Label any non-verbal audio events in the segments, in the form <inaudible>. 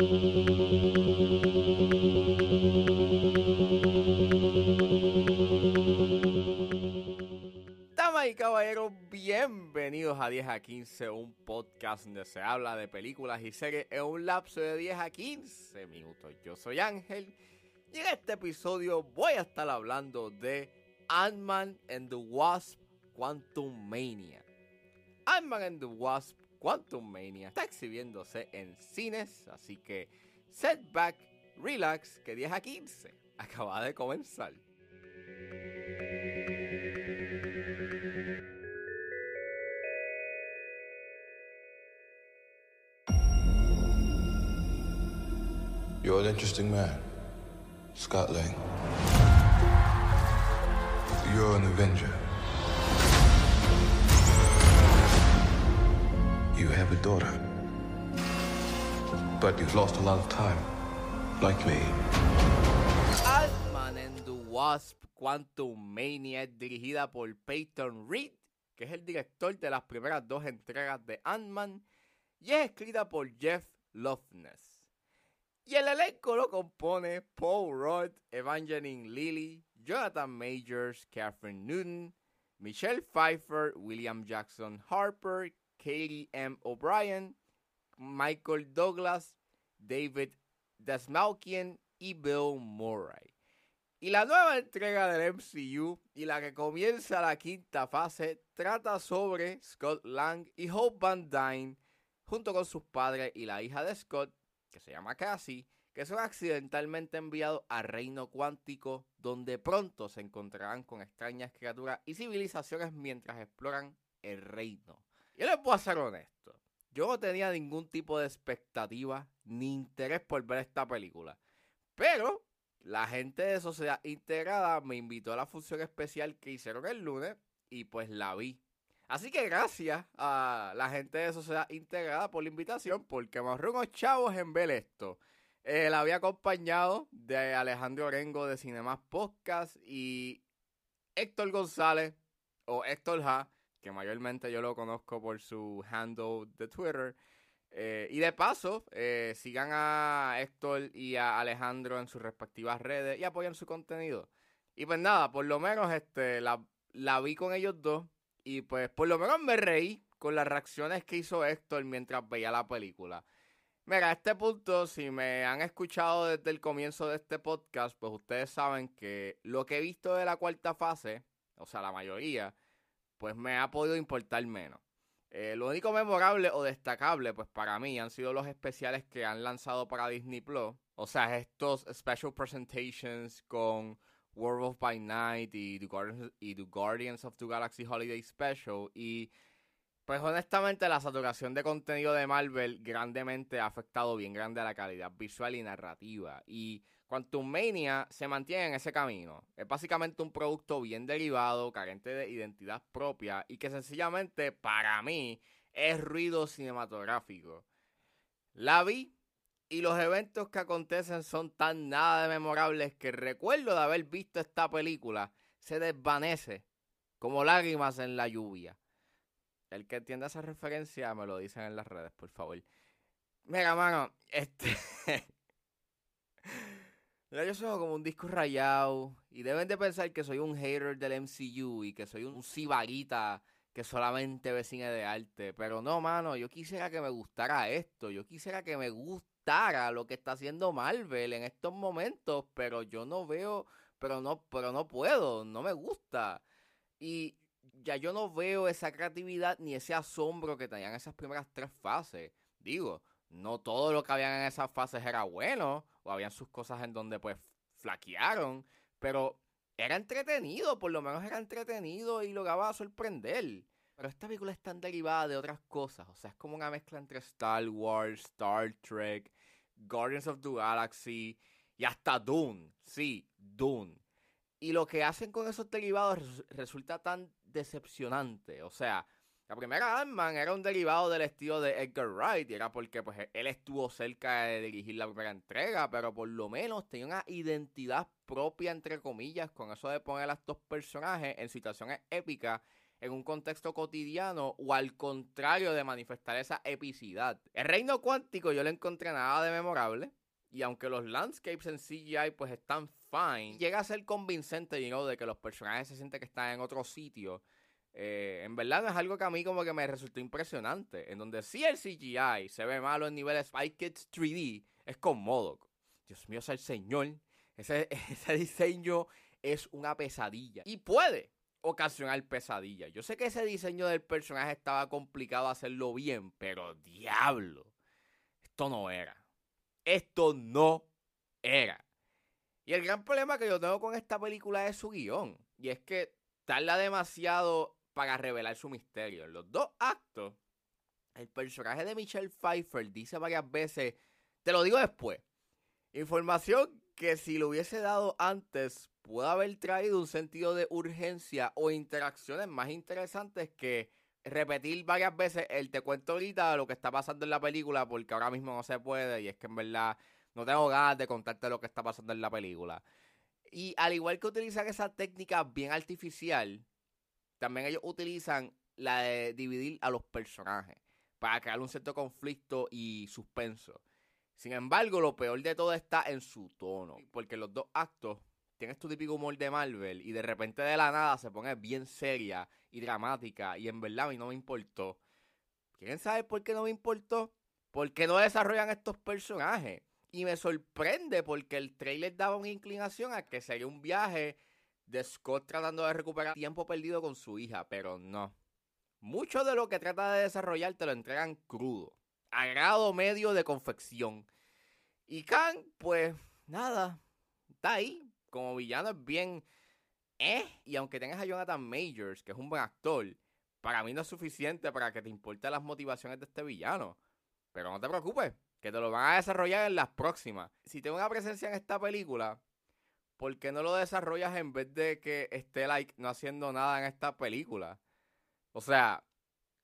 Damas y caballeros, bienvenidos a 10 a 15, un podcast donde se habla de películas y series en un lapso de 10 a 15 minutos. Yo soy Ángel y en este episodio voy a estar hablando de Ant-Man and the Wasp Quantum Mania. Ant-Man and the Wasp Quantum Mania está exhibiéndose en cines, así que setback, relax, que 10 a 15 acaba de comenzar. You're an interesting man, Scott Lang. You're an Avenger. You have a daughter. But you've lost a lot of time, like me. Ant-Man and the Wasp Quantum Mania es dirigida por Peyton Reed, que es el director de las primeras dos entregas de Ant-Man, y es escrita por Jeff Loveness. Y el elenco lo compone Paul Rudd, Evangeline Lilly, Jonathan Majors, Catherine Newton, Michelle Pfeiffer, William Jackson Harper, Katie M. O'Brien, Michael Douglas, David Desmalkian y Bill Murray. Y la nueva entrega del MCU y la que comienza la quinta fase trata sobre Scott Lang y Hope Van Dyne junto con sus padres y la hija de Scott, que se llama Cassie, que son accidentalmente enviados al reino cuántico donde pronto se encontrarán con extrañas criaturas y civilizaciones mientras exploran el reino. Yo les voy a ser honesto. Yo no tenía ningún tipo de expectativa ni interés por ver esta película. Pero la gente de Sociedad Integrada me invitó a la función especial que hicieron el lunes y pues la vi. Así que gracias a la gente de Sociedad Integrada por la invitación porque me ahorré unos chavos en ver esto. Eh, la había acompañado de Alejandro Orengo de Cinemas Podcast y Héctor González o Héctor Ja que mayormente yo lo conozco por su handle de Twitter. Eh, y de paso, eh, sigan a Héctor y a Alejandro en sus respectivas redes y apoyen su contenido. Y pues nada, por lo menos este, la, la vi con ellos dos y pues por lo menos me reí con las reacciones que hizo Héctor mientras veía la película. Mira, a este punto, si me han escuchado desde el comienzo de este podcast, pues ustedes saben que lo que he visto de la cuarta fase, o sea, la mayoría, pues me ha podido importar menos. Eh, lo único memorable o destacable, pues para mí, han sido los especiales que han lanzado para Disney Plus. O sea, estos special presentations con World of by Night y The, Guardians, y the Guardians of the Galaxy Holiday Special. Y pues honestamente la saturación de contenido de Marvel grandemente ha afectado bien grande a la calidad visual y narrativa. Y Quantum Mania se mantiene en ese camino. Es básicamente un producto bien derivado, carente de identidad propia y que sencillamente para mí es ruido cinematográfico. La vi y los eventos que acontecen son tan nada de memorables que recuerdo de haber visto esta película se desvanece como lágrimas en la lluvia. El que entienda esa referencia me lo dicen en las redes, por favor. Mira, mano, este... <laughs> Mira, yo soy como un disco rayado y deben de pensar que soy un hater del MCU y que soy un cibarita que solamente ve cine de arte. Pero no, mano, yo quisiera que me gustara esto. Yo quisiera que me gustara lo que está haciendo Marvel en estos momentos, pero yo no veo, pero no, pero no puedo, no me gusta. Y ya yo no veo esa creatividad ni ese asombro que tenían esas primeras tres fases. Digo, no todo lo que habían en esas fases era bueno, habían sus cosas en donde pues flaquearon, pero era entretenido, por lo menos era entretenido y lograba sorprender. Pero esta película es tan derivada de otras cosas, o sea, es como una mezcla entre Star Wars, Star Trek, Guardians of the Galaxy y hasta Dune, sí, Dune. Y lo que hacen con esos derivados resulta tan decepcionante, o sea, la primera Ant-Man era un derivado del estilo de Edgar Wright, y era porque pues, él estuvo cerca de dirigir la primera entrega, pero por lo menos tenía una identidad propia, entre comillas, con eso de poner a estos personajes en situaciones épicas en un contexto cotidiano o al contrario de manifestar esa epicidad. El reino cuántico yo le encontré nada de memorable y aunque los landscapes en CGI pues están fine, llega a ser convincente, you know, de que los personajes se sienten que están en otro sitio. Eh, en verdad no es algo que a mí como que me resultó impresionante. En donde sí el CGI se ve malo en niveles Spy Kids 3D, es con Modoc. Dios mío, es el señor. Ese, <laughs> ese diseño es una pesadilla. Y puede ocasionar pesadilla. Yo sé que ese diseño del personaje estaba complicado hacerlo bien, pero diablo. Esto no era. Esto no era. Y el gran problema que yo tengo con esta película es su guion. Y es que tarda demasiado para revelar su misterio. En los dos actos, el personaje de Michelle Pfeiffer dice varias veces, te lo digo después, información que si lo hubiese dado antes puede haber traído un sentido de urgencia o interacciones más interesantes que repetir varias veces el te cuento ahorita lo que está pasando en la película porque ahora mismo no se puede y es que en verdad no tengo ganas de contarte lo que está pasando en la película. Y al igual que utilizan esa técnica bien artificial, también ellos utilizan la de dividir a los personajes para crear un cierto conflicto y suspenso. Sin embargo, lo peor de todo está en su tono, porque los dos actos tienes tu típico humor de Marvel y de repente de la nada se pone bien seria y dramática y en verdad a mí no me importó. ¿Quieren saber por qué no me importó? Porque no desarrollan estos personajes. Y me sorprende porque el trailer daba una inclinación a que sería un viaje de Scott tratando de recuperar tiempo perdido con su hija, pero no. Mucho de lo que trata de desarrollar te lo entregan crudo, a grado medio de confección. Y Kang, pues nada, está ahí. Como villano es bien... Eh, y aunque tengas a Jonathan Majors, que es un buen actor, para mí no es suficiente para que te importen las motivaciones de este villano. Pero no te preocupes, que te lo van a desarrollar en las próximas. Si tengo una presencia en esta película, ¿por qué no lo desarrollas en vez de que esté like no haciendo nada en esta película? O sea,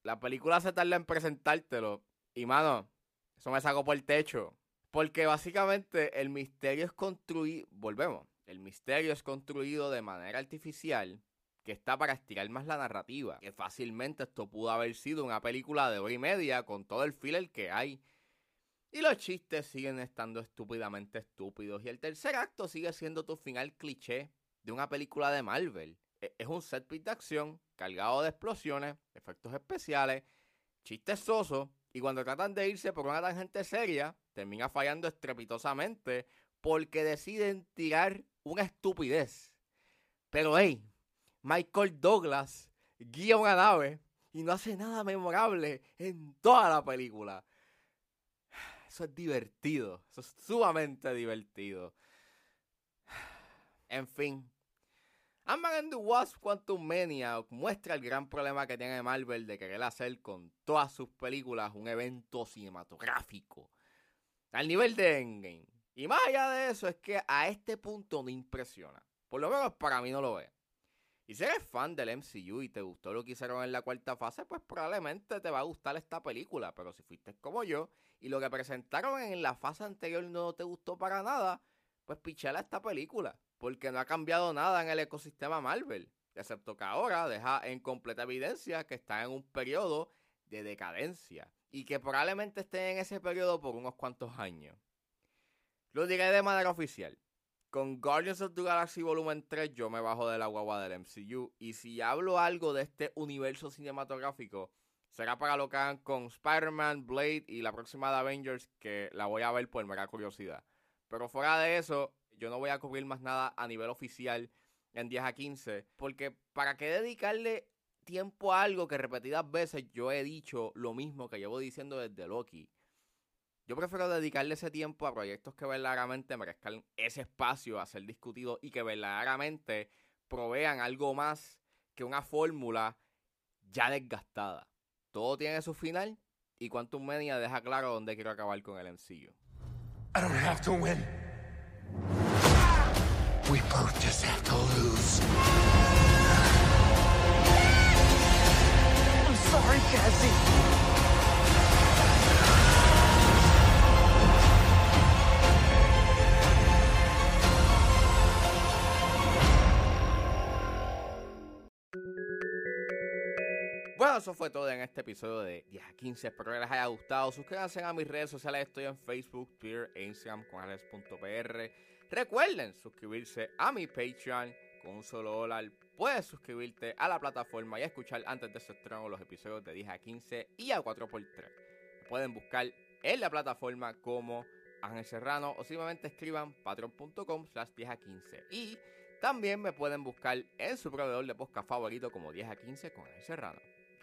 la película se tarda en presentártelo. Y mano, eso me sacó por el techo. Porque básicamente el misterio es construido. Volvemos. El misterio es construido de manera artificial que está para estirar más la narrativa. Que fácilmente esto pudo haber sido una película de hora y media con todo el filler que hay y los chistes siguen estando estúpidamente estúpidos. Y el tercer acto sigue siendo tu final cliché de una película de Marvel. E, es un set piece de acción cargado de explosiones, efectos especiales, chistes sosos. Y cuando tratan de irse por una tangente seria, termina fallando estrepitosamente porque deciden tirar una estupidez. Pero hey, Michael Douglas guía una nave y no hace nada memorable en toda la película. Eso es divertido. Eso es sumamente divertido. <sighs> En fin. Ant-Man and the Wasp Quantum Mania muestra el gran problema que tiene Marvel de querer hacer con todas sus películas un evento cinematográfico. Al nivel de Endgame. Y más allá de eso es que a este punto no impresiona. Por lo menos para mí no lo es. Y si eres fan del MCU y te gustó lo que hicieron en la cuarta fase, pues probablemente te va a gustar esta película. Pero si fuiste como yo y lo que presentaron en la fase anterior no te gustó para nada, pues pichela esta película, porque no ha cambiado nada en el ecosistema Marvel, excepto que ahora deja en completa evidencia que está en un periodo de decadencia y que probablemente esté en ese periodo por unos cuantos años. Lo diré de manera oficial. Con Guardians of the Galaxy Volumen 3 yo me bajo de la guagua del MCU y si hablo algo de este universo cinematográfico será para lo que hagan con Spider-Man, Blade y la próxima de Avengers, que la voy a ver por mera curiosidad. Pero fuera de eso, yo no voy a cubrir más nada a nivel oficial en 10 a 15, porque ¿para qué dedicarle tiempo a algo que repetidas veces yo he dicho lo mismo que llevo diciendo desde Loki? Yo prefiero dedicarle ese tiempo a proyectos que verdaderamente merezcan ese espacio a ser discutido y que verdaderamente provean algo más que una fórmula ya desgastada. Todo tiene su final y Quantum Mania deja claro dónde quiero acabar con el MCU. I don't have to win. We both just have to lose. I'm sorry, Cassie. Bueno, eso fue todo en este episodio de 10 a 15. Espero que les haya gustado. Suscríbanse a mis redes sociales. Estoy en Facebook, Twitter e Instagram con alex.pr. Recuerden suscribirse a mi Patreon con un solo dólar. Puedes suscribirte a la plataforma y escuchar antes de su estreno los episodios de 10 a 15 y a 4x3. pueden buscar en la plataforma como Ángel Serrano o simplemente escriban patreon.com slash 10 a 15. Y también me pueden buscar en su proveedor de podcast favorito como 10 a 15 con Ángel Serrano.